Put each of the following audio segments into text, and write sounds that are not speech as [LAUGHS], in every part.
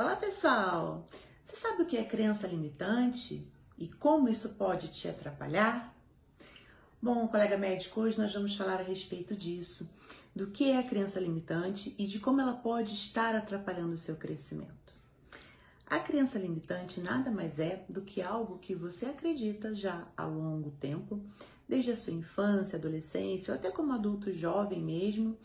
Olá, pessoal! Você sabe o que é crença limitante e como isso pode te atrapalhar? Bom, colega médico, hoje nós vamos falar a respeito disso, do que é a crença limitante e de como ela pode estar atrapalhando o seu crescimento. A crença limitante nada mais é do que algo que você acredita já há longo tempo, desde a sua infância, adolescência ou até como adulto jovem mesmo,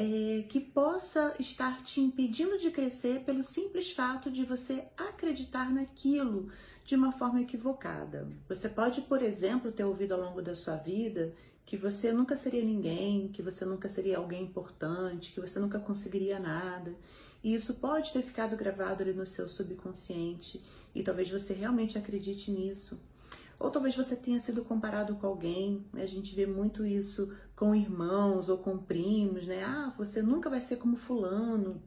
é, que possa estar te impedindo de crescer pelo simples fato de você acreditar naquilo de uma forma equivocada. Você pode, por exemplo, ter ouvido ao longo da sua vida que você nunca seria ninguém, que você nunca seria alguém importante, que você nunca conseguiria nada. E isso pode ter ficado gravado ali no seu subconsciente e talvez você realmente acredite nisso. Ou talvez você tenha sido comparado com alguém, né? a gente vê muito isso com irmãos ou com primos, né? Ah, você nunca vai ser como fulano,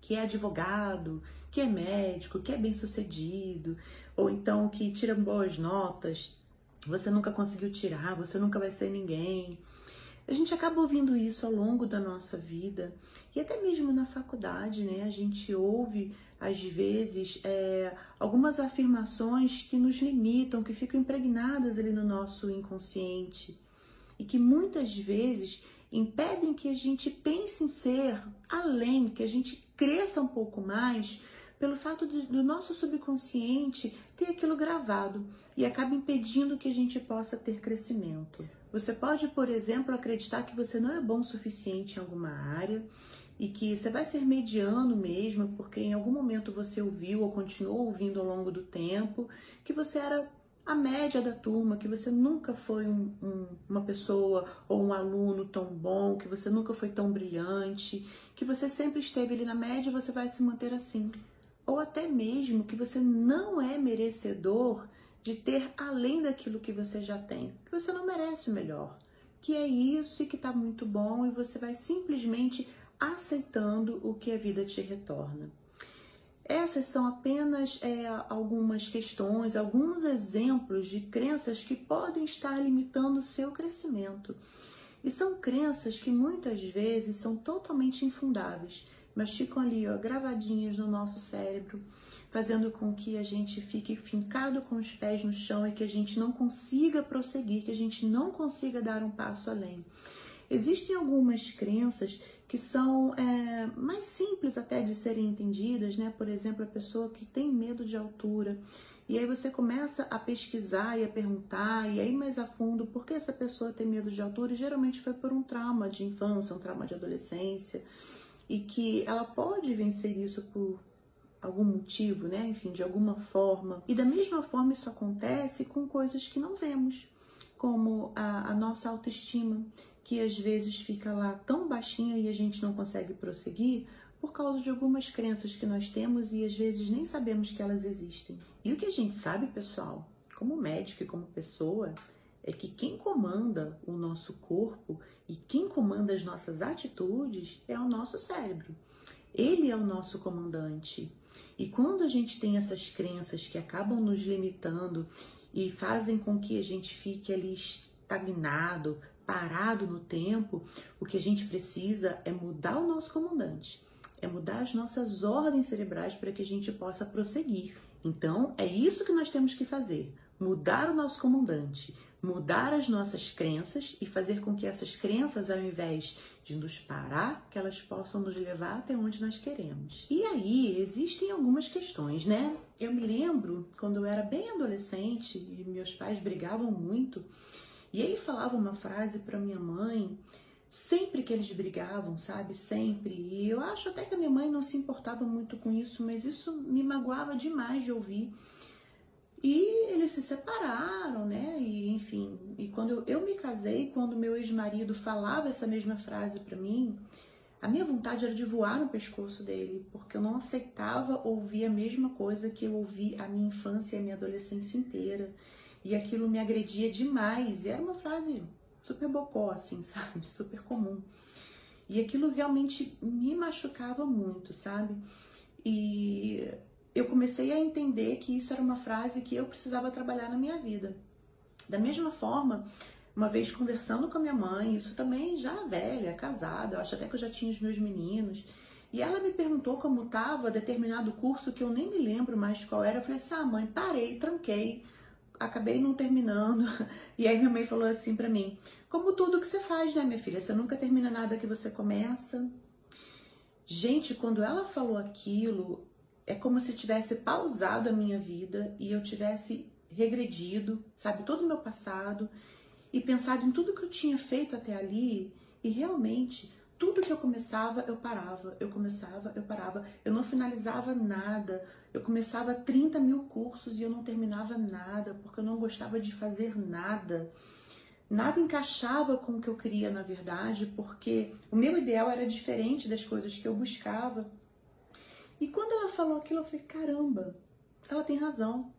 que é advogado, que é médico, que é bem sucedido, ou então que tira boas notas, você nunca conseguiu tirar, você nunca vai ser ninguém. A gente acaba ouvindo isso ao longo da nossa vida e até mesmo na faculdade, né? A gente ouve às vezes é, algumas afirmações que nos limitam, que ficam impregnadas ali no nosso inconsciente e que muitas vezes impedem que a gente pense em ser além, que a gente cresça um pouco mais pelo fato de, do nosso subconsciente ter aquilo gravado e acaba impedindo que a gente possa ter crescimento. Você pode, por exemplo, acreditar que você não é bom o suficiente em alguma área e que você vai ser mediano mesmo, porque em algum momento você ouviu ou continuou ouvindo ao longo do tempo que você era a média da turma, que você nunca foi um, um, uma pessoa ou um aluno tão bom, que você nunca foi tão brilhante, que você sempre esteve ali na média e você vai se manter assim. Ou até mesmo que você não é merecedor de ter além daquilo que você já tem, que você não merece o melhor, que é isso e que está muito bom e você vai simplesmente aceitando o que a vida te retorna. Essas são apenas é, algumas questões, alguns exemplos de crenças que podem estar limitando o seu crescimento. E são crenças que muitas vezes são totalmente infundáveis mas ficam ali, ó, gravadinhas no nosso cérebro, fazendo com que a gente fique fincado com os pés no chão e que a gente não consiga prosseguir, que a gente não consiga dar um passo além. Existem algumas crenças que são é, mais simples até de serem entendidas, né? Por exemplo, a pessoa que tem medo de altura. E aí você começa a pesquisar e a perguntar, e aí mais a fundo, por que essa pessoa tem medo de altura? E geralmente foi por um trauma de infância, um trauma de adolescência e que ela pode vencer isso por algum motivo, né? Enfim, de alguma forma. E da mesma forma isso acontece com coisas que não vemos, como a, a nossa autoestima, que às vezes fica lá tão baixinha e a gente não consegue prosseguir por causa de algumas crenças que nós temos e às vezes nem sabemos que elas existem. E o que a gente sabe, pessoal, como médico e como pessoa, é que quem comanda o nosso corpo e quem comanda as nossas atitudes é o nosso cérebro. Ele é o nosso comandante. E quando a gente tem essas crenças que acabam nos limitando e fazem com que a gente fique ali estagnado, parado no tempo, o que a gente precisa é mudar o nosso comandante, é mudar as nossas ordens cerebrais para que a gente possa prosseguir. Então, é isso que nós temos que fazer: mudar o nosso comandante, mudar as nossas crenças e fazer com que essas crenças, ao invés de nos parar, que elas possam nos levar até onde nós queremos. E aí existem algumas questões, né? Eu me lembro quando eu era bem adolescente e meus pais brigavam muito, e ele falava uma frase para minha mãe sempre que eles brigavam, sabe? Sempre. E eu acho até que a minha mãe não se importava muito com isso, mas isso me magoava demais de ouvir. Se separaram, né? E enfim, e quando eu me casei, quando meu ex-marido falava essa mesma frase para mim, a minha vontade era de voar no pescoço dele, porque eu não aceitava ouvir a mesma coisa que eu ouvi a minha infância e a minha adolescência inteira. E aquilo me agredia demais. E era uma frase super bocó, assim, [LAUGHS] sabe? Super comum. E aquilo realmente me machucava muito, sabe? E eu comecei a entender que isso era uma frase que eu precisava trabalhar na minha vida. Da mesma forma, uma vez conversando com a minha mãe, isso também já velha, casada, eu acho até que eu já tinha os meus meninos, E ela me perguntou como estava determinado curso que eu nem me lembro mais qual era. Eu falei assim: ah, mãe, parei, tranquei, acabei não terminando. [LAUGHS] E aí minha mãe falou assim para mim: como tudo que você faz, né, minha filha? Você nunca termina nada que você começa. Gente, quando ela falou aquilo, é como se tivesse pausado a minha vida e eu tivesse regredido, sabe, todo o meu passado e pensado em tudo que eu tinha feito até ali e realmente tudo que eu começava, eu parava, eu começava, eu parava, eu não finalizava nada, eu começava 30 mil cursos e eu não terminava nada, porque eu não gostava de fazer nada. Nada encaixava com o que eu queria, na verdade, porque o meu ideal era diferente das coisas que eu buscava. E quando ela falou aquilo, eu falei: caramba, ela tem razão.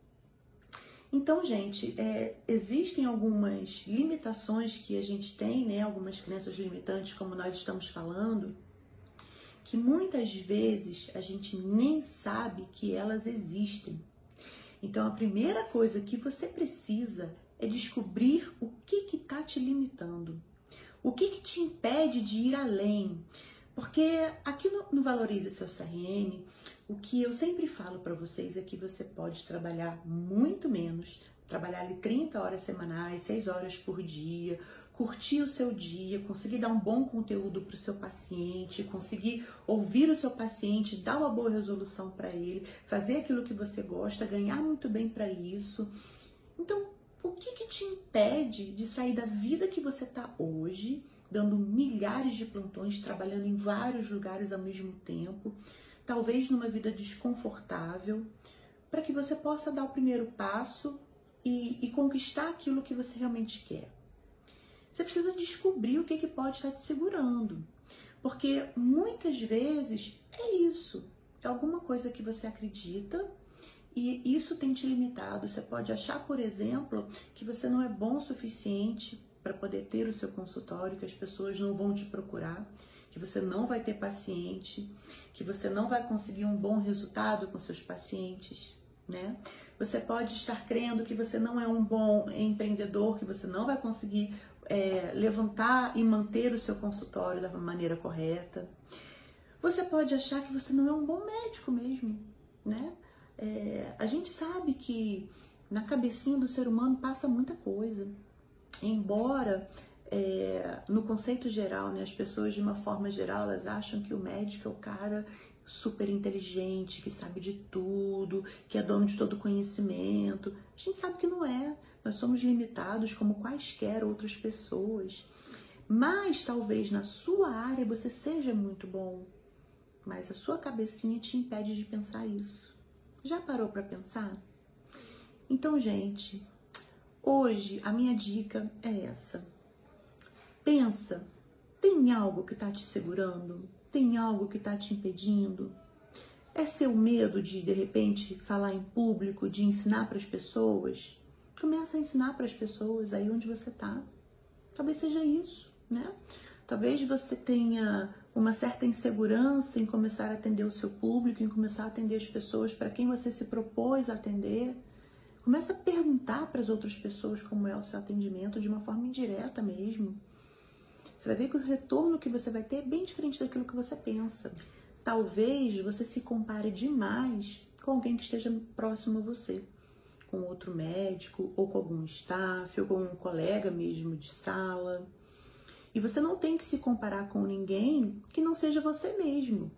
Então, gente, é, existem algumas limitações que a gente tem, né? Algumas crenças limitantes, como nós estamos falando, que muitas vezes a gente nem sabe que elas existem. Então, a primeira coisa que você precisa é descobrir o que está te limitando, o que, que, te impede de ir além. Porque aqui no, no Valorize Seu CRM, o que eu sempre falo para vocês é que você pode trabalhar muito menos, trabalhar ali 30 horas semanais, 6 horas por dia, curtir o seu dia, conseguir dar um bom conteúdo para o seu paciente, conseguir ouvir o seu paciente, dar uma boa resolução para ele, fazer aquilo que você gosta, ganhar muito bem para isso. Então, o que, que te impede de sair da vida que você está hoje, dando milhares de plantões, trabalhando em vários lugares ao mesmo tempo? talvez numa vida desconfortável, para que você possa dar o primeiro passo e, e, conquistar aquilo que você realmente quer. Você precisa descobrir o que, que pode estar te segurando, porque muitas vezes é isso, é alguma coisa que você acredita e isso tem te limitado. Você pode achar, por exemplo, que você não é bom o suficiente para poder ter o seu consultório, que as pessoas não vão te procurar que você não vai ter paciente, que você não vai conseguir um bom resultado com seus pacientes, né? Você pode estar crendo que você não é um bom empreendedor, que você não vai conseguir é, levantar e manter o seu consultório da maneira correta. Você pode achar que você não é um bom médico mesmo, né? É, a gente sabe que na cabecinha do ser humano passa muita coisa. Embora é, no conceito geral, né, as pessoas de uma forma geral, elas acham que o médico é o cara super inteligente, que sabe de tudo, que é dono de todo conhecimento. A gente sabe que não é. Nós somos limitados como quaisquer outras pessoas. Mas talvez na sua área você seja muito bom, mas a sua cabecinha te impede de pensar isso. Já parou para pensar? Então, gente, hoje a minha dica é essa Pensa, tem algo que está te segurando? Tem algo que está te impedindo? É seu medo de, de repente, falar em público, de ensinar para as pessoas? Começa a ensinar para as pessoas aí onde você está. Talvez seja isso, né? Talvez você tenha uma certa insegurança em começar a atender o seu público, em começar a atender as pessoas para quem você se propôs a atender. Começa a perguntar para as outras pessoas como é o seu atendimento de uma forma indireta mesmo. Você vai ver que o retorno que você vai ter é bem diferente daquilo que você pensa. Talvez você se compare demais com alguém que esteja próximo a você, com outro médico, ou com algum staff, ou com um colega mesmo de sala. E você não tem que se comparar com ninguém que não seja você mesmo.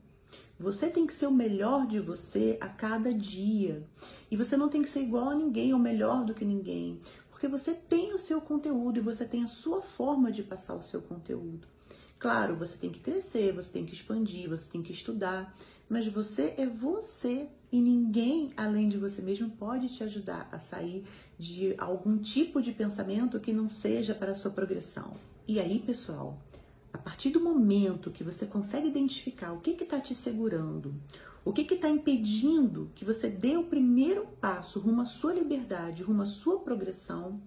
Você tem que ser o melhor de você a cada dia. E você não tem que ser igual a ninguém ou melhor do que ninguém. Porque você tem o seu conteúdo e você tem a sua forma de passar o seu conteúdo. Claro, você tem que crescer, você tem que expandir, você tem que estudar, mas você é você e ninguém além de você mesmo pode te ajudar a sair de algum tipo de pensamento que não seja para a sua progressão. E aí, pessoal, a partir do momento que você consegue identificar o que está te segurando, o que está impedindo que você dê o primeiro passo rumo à sua liberdade, rumo à sua progressão,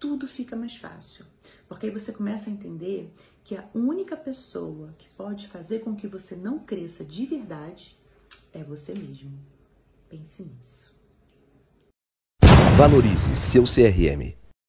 tudo fica mais fácil. Porque aí você começa a entender que a única pessoa que pode fazer com que você não cresça de verdade é você mesmo. Pense nisso. Valorize seu CRM.